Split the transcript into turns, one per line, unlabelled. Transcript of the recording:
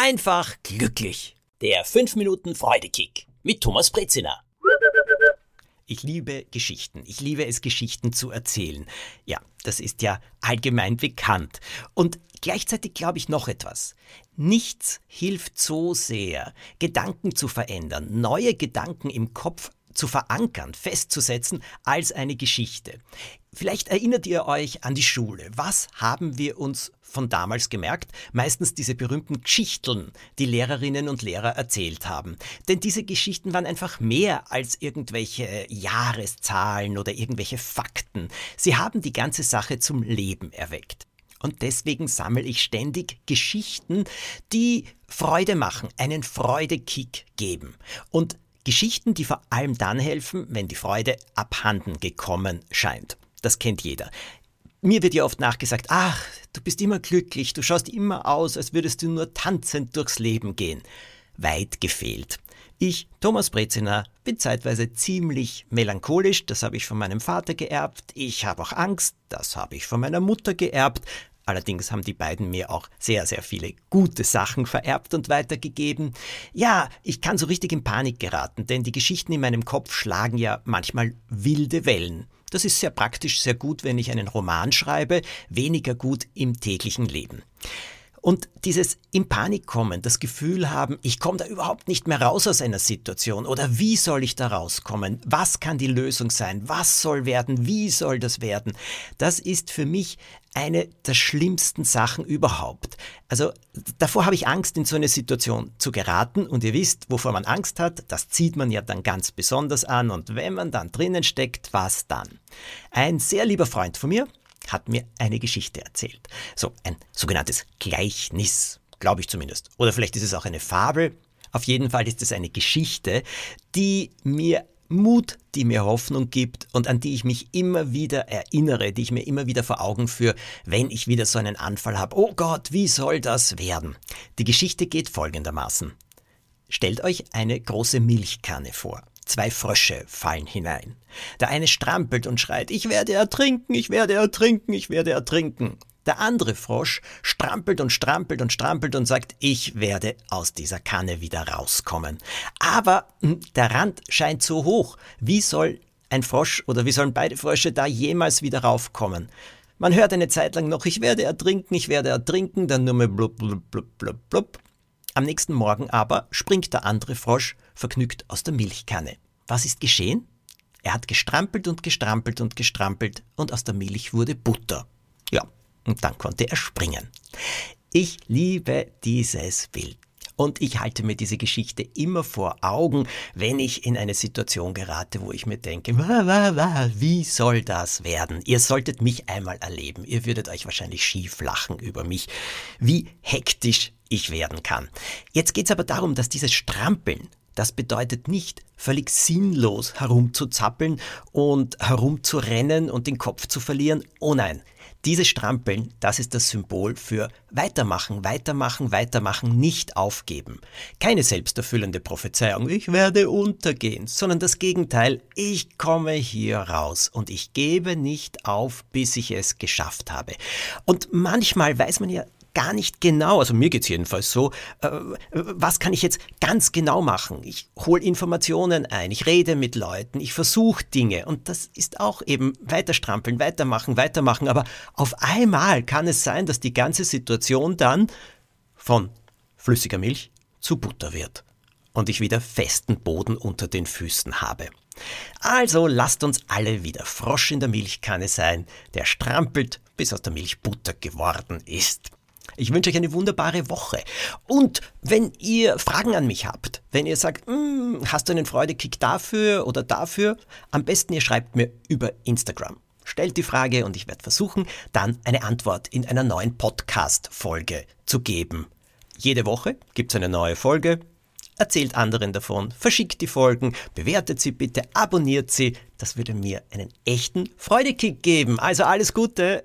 einfach glücklich. Der 5 Minuten Freudekick mit Thomas Brezina. Ich liebe Geschichten. Ich liebe es, Geschichten zu erzählen. Ja, das ist ja allgemein bekannt. Und gleichzeitig glaube ich noch etwas. Nichts hilft so sehr, Gedanken zu verändern, neue Gedanken im Kopf zu verankern, festzusetzen als eine Geschichte. Vielleicht erinnert ihr euch an die Schule. Was haben wir uns von damals gemerkt? Meistens diese berühmten Geschichteln, die Lehrerinnen und Lehrer erzählt haben. Denn diese Geschichten waren einfach mehr als irgendwelche Jahreszahlen oder irgendwelche Fakten. Sie haben die ganze Sache zum Leben erweckt. Und deswegen sammle ich ständig Geschichten, die Freude machen, einen Freudekick geben. Und Geschichten, die vor allem dann helfen, wenn die Freude abhanden gekommen scheint. Das kennt jeder. Mir wird ja oft nachgesagt, ach, du bist immer glücklich, du schaust immer aus, als würdest du nur tanzend durchs Leben gehen. Weit gefehlt. Ich, Thomas Breziner, bin zeitweise ziemlich melancholisch, das habe ich von meinem Vater geerbt. Ich habe auch Angst, das habe ich von meiner Mutter geerbt. Allerdings haben die beiden mir auch sehr, sehr viele gute Sachen vererbt und weitergegeben. Ja, ich kann so richtig in Panik geraten, denn die Geschichten in meinem Kopf schlagen ja manchmal wilde Wellen. Das ist sehr praktisch, sehr gut, wenn ich einen Roman schreibe, weniger gut im täglichen Leben. Und dieses in Panik kommen, das Gefühl haben, ich komme da überhaupt nicht mehr raus aus einer Situation oder wie soll ich da rauskommen? Was kann die Lösung sein? Was soll werden? Wie soll das werden? Das ist für mich eine der schlimmsten Sachen überhaupt. Also davor habe ich Angst, in so eine Situation zu geraten und ihr wisst, wovor man Angst hat, das zieht man ja dann ganz besonders an und wenn man dann drinnen steckt, was dann? Ein sehr lieber Freund von mir hat mir eine Geschichte erzählt. So ein sogenanntes Gleichnis, glaube ich zumindest. Oder vielleicht ist es auch eine Fabel. Auf jeden Fall ist es eine Geschichte, die mir Mut, die mir Hoffnung gibt und an die ich mich immer wieder erinnere, die ich mir immer wieder vor Augen führe, wenn ich wieder so einen Anfall habe. Oh Gott, wie soll das werden? Die Geschichte geht folgendermaßen. Stellt euch eine große Milchkanne vor. Zwei Frösche fallen hinein. Der eine strampelt und schreit, ich werde ertrinken, ich werde ertrinken, ich werde ertrinken. Der andere Frosch strampelt und strampelt und strampelt und sagt, ich werde aus dieser Kanne wieder rauskommen. Aber hm, der Rand scheint so hoch. Wie soll ein Frosch oder wie sollen beide Frösche da jemals wieder raufkommen? Man hört eine Zeit lang noch, ich werde ertrinken, ich werde ertrinken, dann nur mehr blub, blub, blub, blub, blub. Am nächsten Morgen aber springt der andere Frosch vergnügt aus der Milchkanne. Was ist geschehen? Er hat gestrampelt und gestrampelt und gestrampelt und aus der Milch wurde Butter. Ja, und dann konnte er springen. Ich liebe dieses Bild. Und ich halte mir diese Geschichte immer vor Augen, wenn ich in eine Situation gerate, wo ich mir denke, wah, wah, wah, wie soll das werden? Ihr solltet mich einmal erleben. Ihr würdet euch wahrscheinlich schief lachen über mich, wie hektisch ich werden kann. Jetzt geht es aber darum, dass dieses Strampeln, das bedeutet nicht, völlig sinnlos herumzuzappeln und herumzurennen und den Kopf zu verlieren. Oh nein, dieses Strampeln, das ist das Symbol für weitermachen, weitermachen, weitermachen, nicht aufgeben. Keine selbsterfüllende Prophezeiung, ich werde untergehen, sondern das Gegenteil, ich komme hier raus und ich gebe nicht auf, bis ich es geschafft habe. Und manchmal weiß man ja gar nicht genau, also mir geht's jedenfalls so, äh, was kann ich jetzt ganz genau machen? Ich hole Informationen ein, ich rede mit Leuten, ich versuche Dinge und das ist auch eben weiterstrampeln, weitermachen, weitermachen, aber auf einmal kann es sein, dass die ganze Situation dann von flüssiger Milch zu Butter wird und ich wieder festen Boden unter den Füßen habe. Also lasst uns alle wieder Frosch in der Milchkanne sein, der strampelt, bis aus der Milch Butter geworden ist. Ich wünsche euch eine wunderbare Woche. Und wenn ihr Fragen an mich habt, wenn ihr sagt, hm, hast du einen Freudekick dafür oder dafür, am besten ihr schreibt mir über Instagram. Stellt die Frage und ich werde versuchen, dann eine Antwort in einer neuen Podcast-Folge zu geben. Jede Woche gibt es eine neue Folge. Erzählt anderen davon, verschickt die Folgen, bewertet sie bitte, abonniert sie. Das würde mir einen echten Freudekick geben. Also alles Gute.